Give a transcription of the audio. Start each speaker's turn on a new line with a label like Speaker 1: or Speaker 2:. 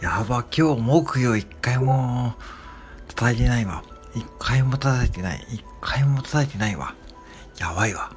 Speaker 1: やば、今日木曜一回も叩いてないわ。一回も叩いてない。一回も叩いてないわ。やばいわ。